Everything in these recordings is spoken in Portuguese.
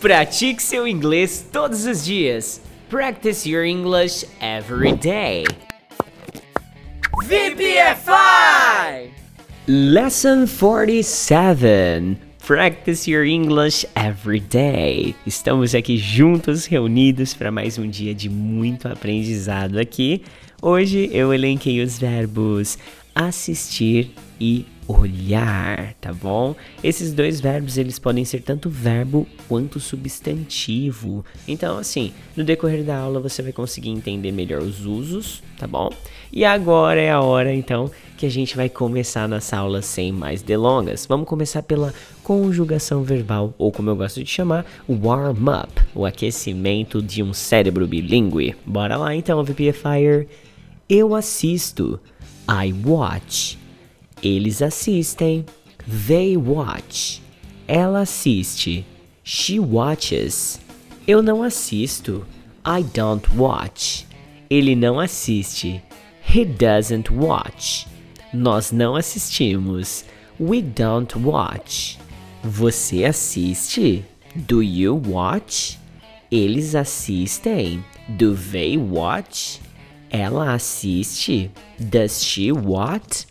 Pratique seu inglês todos os dias. Practice your English every day. VPFI! Lesson 47. Practice your English every day. Estamos aqui juntos, reunidos para mais um dia de muito aprendizado aqui. Hoje eu elenquei os verbos assistir e olhar, tá bom? Esses dois verbos eles podem ser tanto verbo quanto substantivo. Então, assim, no decorrer da aula você vai conseguir entender melhor os usos, tá bom? E agora é a hora então que a gente vai começar nossa aula sem mais delongas. Vamos começar pela conjugação verbal, ou como eu gosto de chamar, o warm up, o aquecimento de um cérebro bilíngue. Bora lá então, VPFire. Eu assisto. I watch. Eles assistem. They watch. Ela assiste. She watches. Eu não assisto. I don't watch. Ele não assiste. He doesn't watch. Nós não assistimos. We don't watch. Você assiste? Do you watch? Eles assistem. Do they watch? Ela assiste? Does she watch?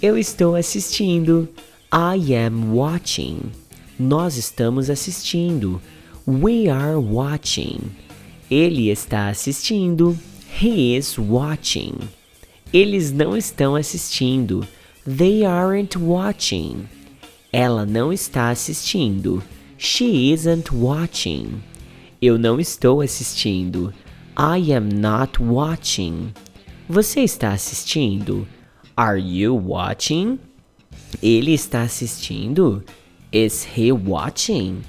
Eu estou assistindo. I am watching. Nós estamos assistindo. We are watching. Ele está assistindo. He is watching. Eles não estão assistindo. They aren't watching. Ela não está assistindo. She isn't watching. Eu não estou assistindo. I am not watching. Você está assistindo? Are you watching? Ele está assistindo? Is he watching?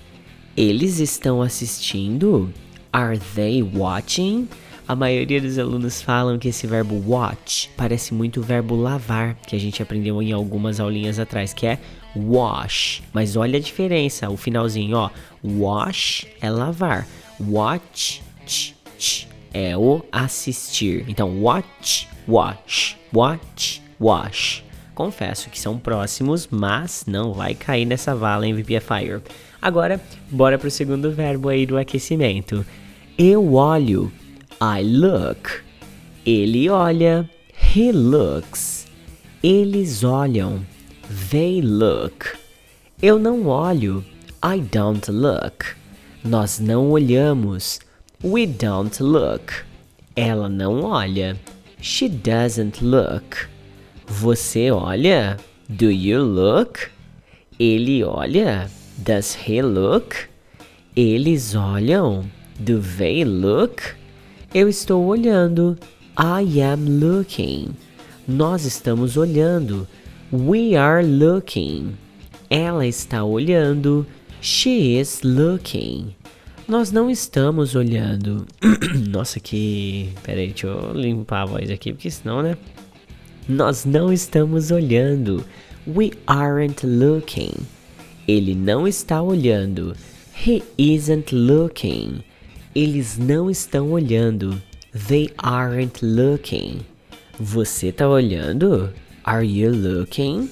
Eles estão assistindo? Are they watching? A maioria dos alunos falam que esse verbo watch parece muito o verbo lavar, que a gente aprendeu em algumas aulinhas atrás, que é wash. Mas olha a diferença, o finalzinho, ó. Wash é lavar. Watch ch, ch, é o assistir. Então, watch, wash, watch, wash. Confesso que são próximos, mas não vai cair nessa vala em VPFire. Agora, bora pro segundo verbo aí do aquecimento. Eu olho. I look. Ele olha. He looks. Eles olham. They look. Eu não olho. I don't look. Nós não olhamos. We don't look. Ela não olha. She doesn't look. Você olha? Do you look? Ele olha? Does he look? Eles olham? Do they look? Eu estou olhando. I am looking. Nós estamos olhando. We are looking. Ela está olhando. She is looking. Nós não estamos olhando. Nossa, que. Pera aí, deixa eu limpar a voz aqui, porque senão, né? Nós não estamos olhando. We aren't looking. Ele não está olhando. He isn't looking. Eles não estão olhando. They aren't looking. Você tá olhando? Are you looking?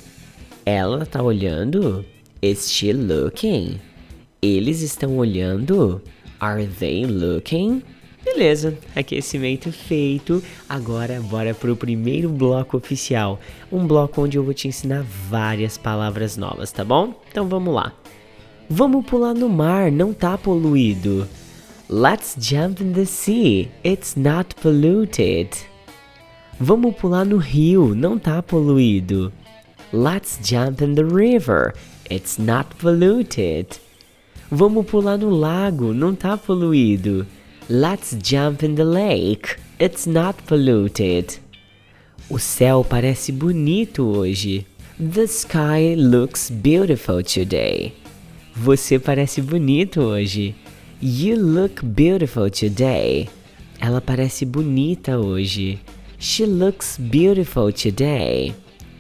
Ela tá olhando? Is she looking? Eles estão olhando? Are they looking? Beleza, aquecimento feito. Agora bora pro primeiro bloco oficial. Um bloco onde eu vou te ensinar várias palavras novas, tá bom? Então vamos lá. Vamos pular no mar, não tá poluído. Let's jump in the sea, it's not polluted. Vamos pular no rio, não tá poluído. Let's jump in the river, it's not polluted. Vamos pular no lago, não tá poluído. Let's jump in the lake. It's not polluted. O céu parece bonito hoje. The sky looks beautiful today. Você parece bonito hoje. You look beautiful today. Ela parece bonita hoje. She looks beautiful today.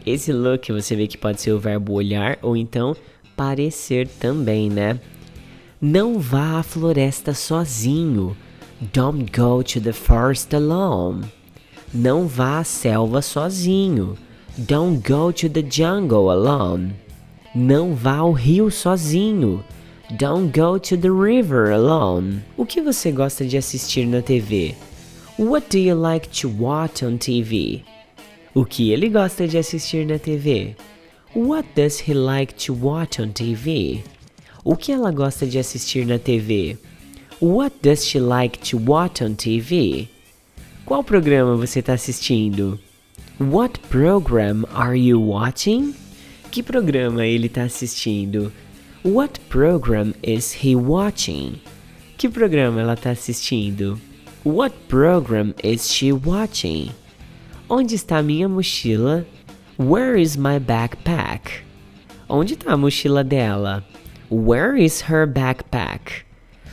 Esse look você vê que pode ser o verbo olhar ou então parecer também, né? Não vá à floresta sozinho. Don't go to the forest alone. Não vá à selva sozinho. Don't go to the jungle alone. Não vá ao rio sozinho. Don't go to the river alone. O que você gosta de assistir na TV? What do you like to watch on TV? O que ele gosta de assistir na TV? What does he like to watch on TV? O que ela gosta de assistir na TV? What does she like to watch on TV? Qual programa você está assistindo? What program are you watching? Que programa ele está assistindo? What program is he watching? Que programa ela está assistindo? What program is she watching? Onde está minha mochila? Where is my backpack? Onde está a mochila dela? Where is her backpack?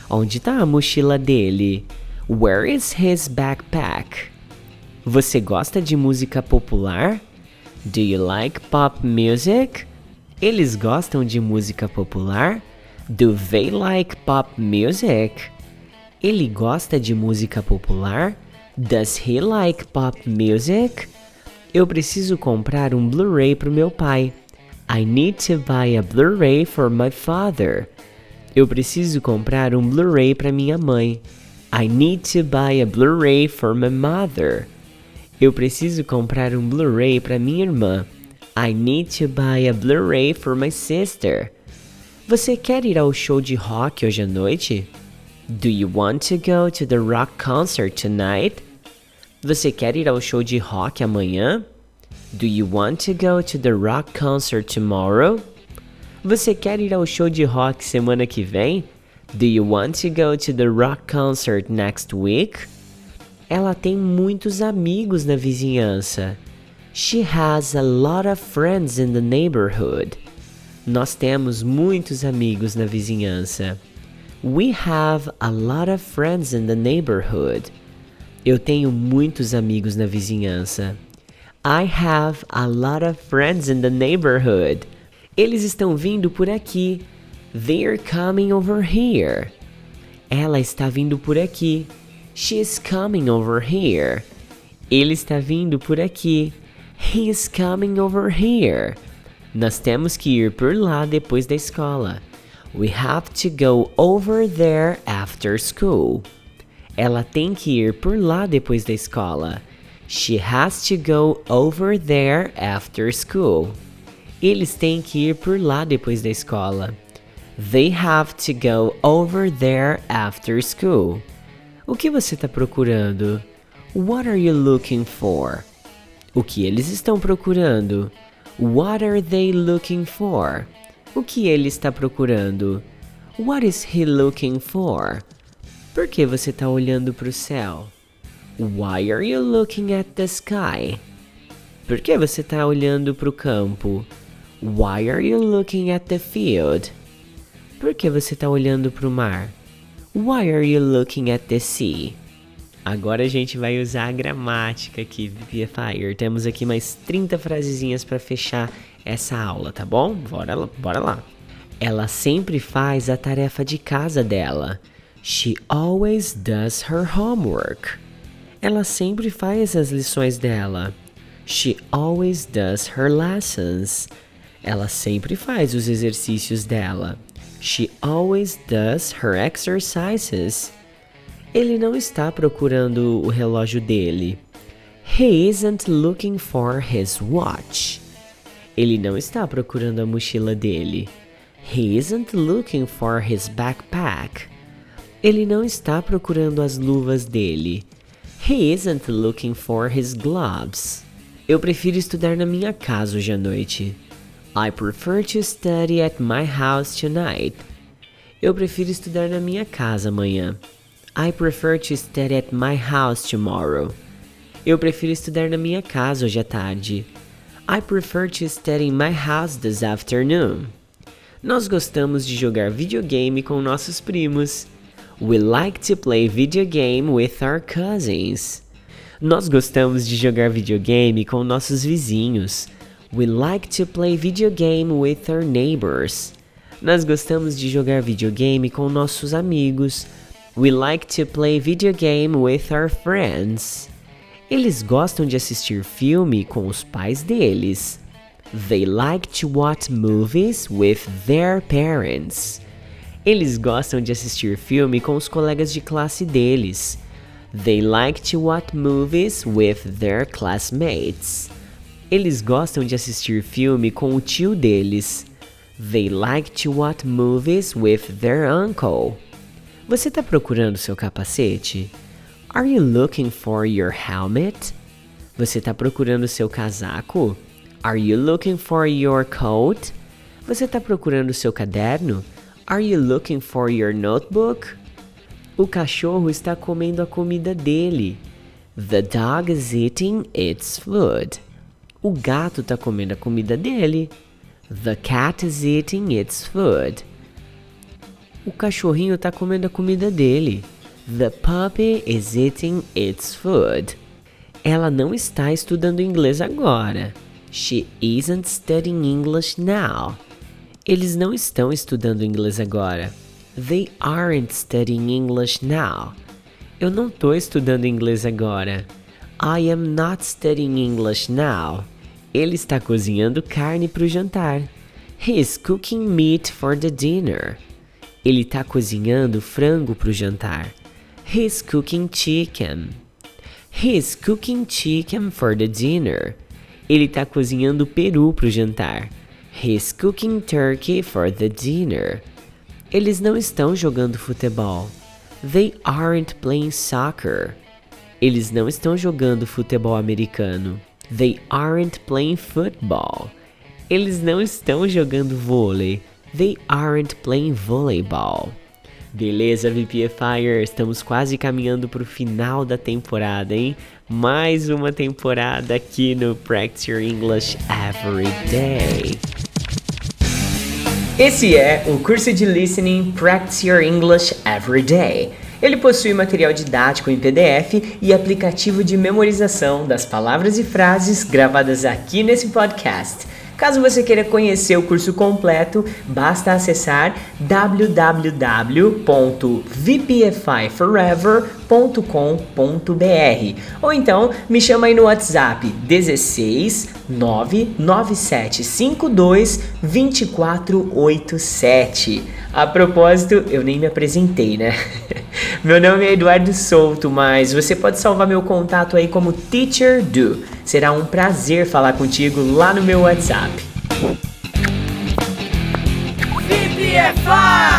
Onde está a mochila dele? Where is his backpack? Você gosta de música popular? Do you like pop music? Eles gostam de música popular? Do they like pop music? Ele gosta de música popular? Does he like pop music? Eu preciso comprar um Blu-ray para o meu pai. I need to buy a Blu-ray for my father. Eu preciso comprar um Blu-ray para minha mãe. I need to buy a Blu-ray for my mother. Eu preciso comprar um Blu-ray para minha irmã. I need to buy a Blu-ray for my sister. Você quer ir ao show de rock hoje à noite? Do you want to go to the rock concert tonight? Você quer ir ao show de rock amanhã? Do you want to go to the rock concert tomorrow? Você quer ir ao show de rock semana que vem? Do you want to go to the rock concert next week? Ela tem muitos amigos na vizinhança. She has a lot of friends in the neighborhood. Nós temos muitos amigos na vizinhança. We have a lot of friends in the neighborhood. Eu tenho muitos amigos na vizinhança. I have a lot of friends in the neighborhood. Eles estão vindo por aqui. They're coming over here. Ela está vindo por aqui. She's coming over here. Ele está vindo por aqui. He's coming over here. Nós temos que ir por lá depois da escola. We have to go over there after school. Ela tem que ir por lá depois da escola. She has to go over there after school. Eles têm que ir por lá depois da escola. They have to go over there after school. O que você está procurando? What are you looking for? O que eles estão procurando? What are they looking for? O que ele está procurando? What is he looking for? Por que você está olhando para o céu? Why are you looking at the sky? Por que você está olhando para o campo? Why are you looking at the field? Por que você está olhando para o mar? Why are you looking at the sea? Agora a gente vai usar a gramática aqui, Fire. Temos aqui mais 30 frasezinhas para fechar essa aula, tá bom? Bora lá, bora lá. Ela sempre faz a tarefa de casa dela. She always does her homework. Ela sempre faz as lições dela. She always does her lessons. Ela sempre faz os exercícios dela. She always does her exercises. Ele não está procurando o relógio dele. He isn't looking for his watch. Ele não está procurando a mochila dele. He isn't looking for his backpack. Ele não está procurando as luvas dele. He isn't looking for his gloves. Eu prefiro estudar na minha casa hoje à noite. I prefer to study at my house tonight. Eu prefiro estudar na minha casa amanhã. I prefer to study at my house tomorrow. Eu prefiro estudar na minha casa hoje à tarde. I prefer to study in my house this afternoon. Nós gostamos de jogar videogame com nossos primos. We like to play video game with our cousins. Nós gostamos de jogar videogame com nossos vizinhos. We like to play video game with our neighbors. Nós gostamos de jogar videogame com nossos amigos. We like to play video game with our friends. Eles gostam de assistir filme com os pais deles. They like to watch movies with their parents. Eles gostam de assistir filme com os colegas de classe deles. They like to watch movies with their classmates. Eles gostam de assistir filme com o tio deles. They like to watch movies with their uncle. Você está procurando seu capacete? Are you looking for your helmet? Você está procurando seu casaco? Are you looking for your coat? Você está procurando seu caderno? Are you looking for your notebook? O cachorro está comendo a comida dele. The dog is eating its food. O gato está comendo a comida dele. The cat is eating its food. O cachorrinho está comendo a comida dele. The puppy is eating its food. Ela não está estudando inglês agora. She isn't studying English now. Eles não estão estudando inglês agora. They aren't studying English now. Eu não tô estudando inglês agora. I am not studying English now. Ele está cozinhando carne para o jantar. He is cooking meat for the dinner. Ele está cozinhando frango para o jantar. He is cooking chicken. He is cooking chicken for the dinner. Ele está cozinhando peru para o jantar. He is cooking turkey for the dinner. Eles não estão jogando futebol. They aren't playing soccer. Eles não estão jogando futebol americano. They aren't playing football. Eles não estão jogando vôlei. They aren't playing volleyball. Beleza, VPFire, estamos quase caminhando para o final da temporada, hein? Mais uma temporada aqui no Practice Your English Every Day. Esse é o curso de Listening Practice Your English Every Day. Ele possui material didático em PDF e aplicativo de memorização das palavras e frases gravadas aqui nesse podcast. Caso você queira conhecer o curso completo, basta acessar www.vpfiforever.com.br ou então me chama aí no WhatsApp 16 99752 2487. A propósito, eu nem me apresentei, né? meu nome é Eduardo Souto, mas você pode salvar meu contato aí como Teacher Do. Será um prazer falar contigo lá no meu WhatsApp. VPFI!